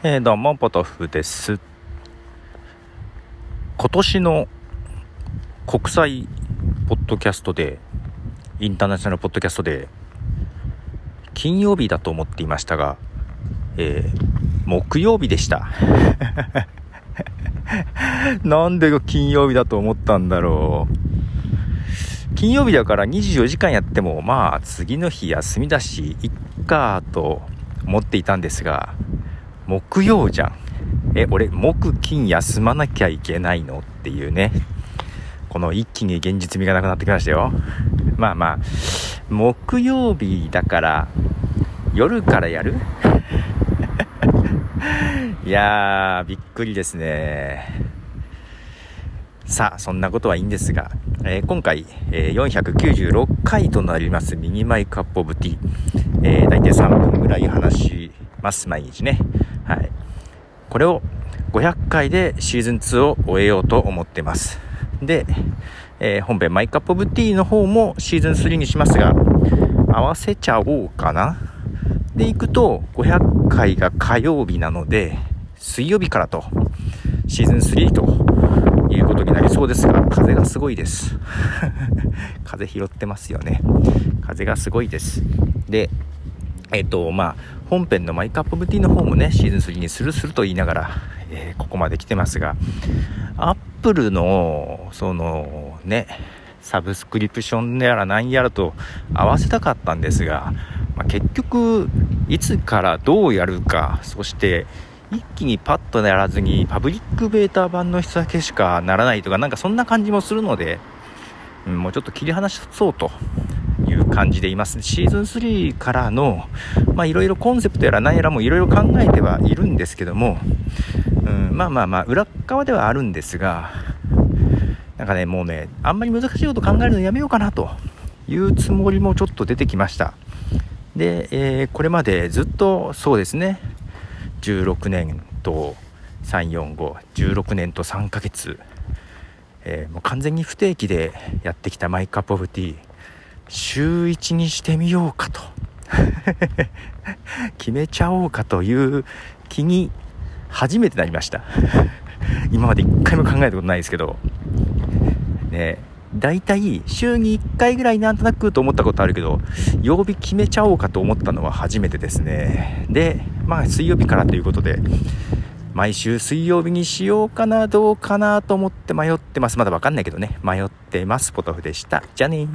えー、どうも、ポトフです。今年の国際ポッドキャストで、インターナショナルポッドキャストで、金曜日だと思っていましたが、えー、木曜日でした。なんで金曜日だと思ったんだろう。金曜日だから24時間やっても、まあ、次の日休みだし、いっかと思っていたんですが、木曜じゃん。え、俺、木金休まなきゃいけないの？っていうね。この一気に現実味がなくなってきましたよ。まあまあ、木曜日だから、夜からやる？いやー、びっくりですね。さあ、そんなことはいいんですが、えー、今回、えー、496回となりますミニマイクアップオブティー。えー、大体3分ぐらい話します、毎日ね。はい。これを500回でシーズン2を終えようと思ってます。で、えー、本編マイカップオブティーの方もシーズン3にしますが、合わせちゃおうかな。で、行くと500回が火曜日なので、水曜日からと、シーズン3ということになりそうですが、風がすごいです。風拾ってますよね。風がすごいです。で、えっ、ー、と、まあ、本編のマイカップブティーの方もね、シーズン3にするすると言いながら、えー、ここまで来てますが、アップルの、その、ね、サブスクリプションやら何やらと合わせたかったんですが、まあ、結局、いつからどうやるか、そして、一気にパッとやらずに、パブリックベータ版の人だけしかならないとか、なんかそんな感じもするので、うん、もうちょっと切り離そうと感じでいます。シーズン3からの、まあいろいろコンセプトやら何やらもいろいろ考えてはいるんですけども、うん、まあまあまあ、裏側ではあるんですが、なんかね、もうね、あんまり難しいこと考えるのやめようかなというつもりもちょっと出てきました。で、えー、これまでずっとそうですね、16年と345、16年と3ヶ月、えー、もう完全に不定期でやってきたマイカップオブティー。週1にしてみようかと。決めちゃおうかという気に初めてなりました。今まで一回も考えたことないですけど。ね大体週に1回ぐらいなんとなくと思ったことあるけど曜日決めちゃおうかと思ったのは初めてですね。でまあ水曜日からということで毎週水曜日にしようかなどうかなと思って迷ってます。まだわかんないけどね。迷ってます。ポトフでした。じゃあね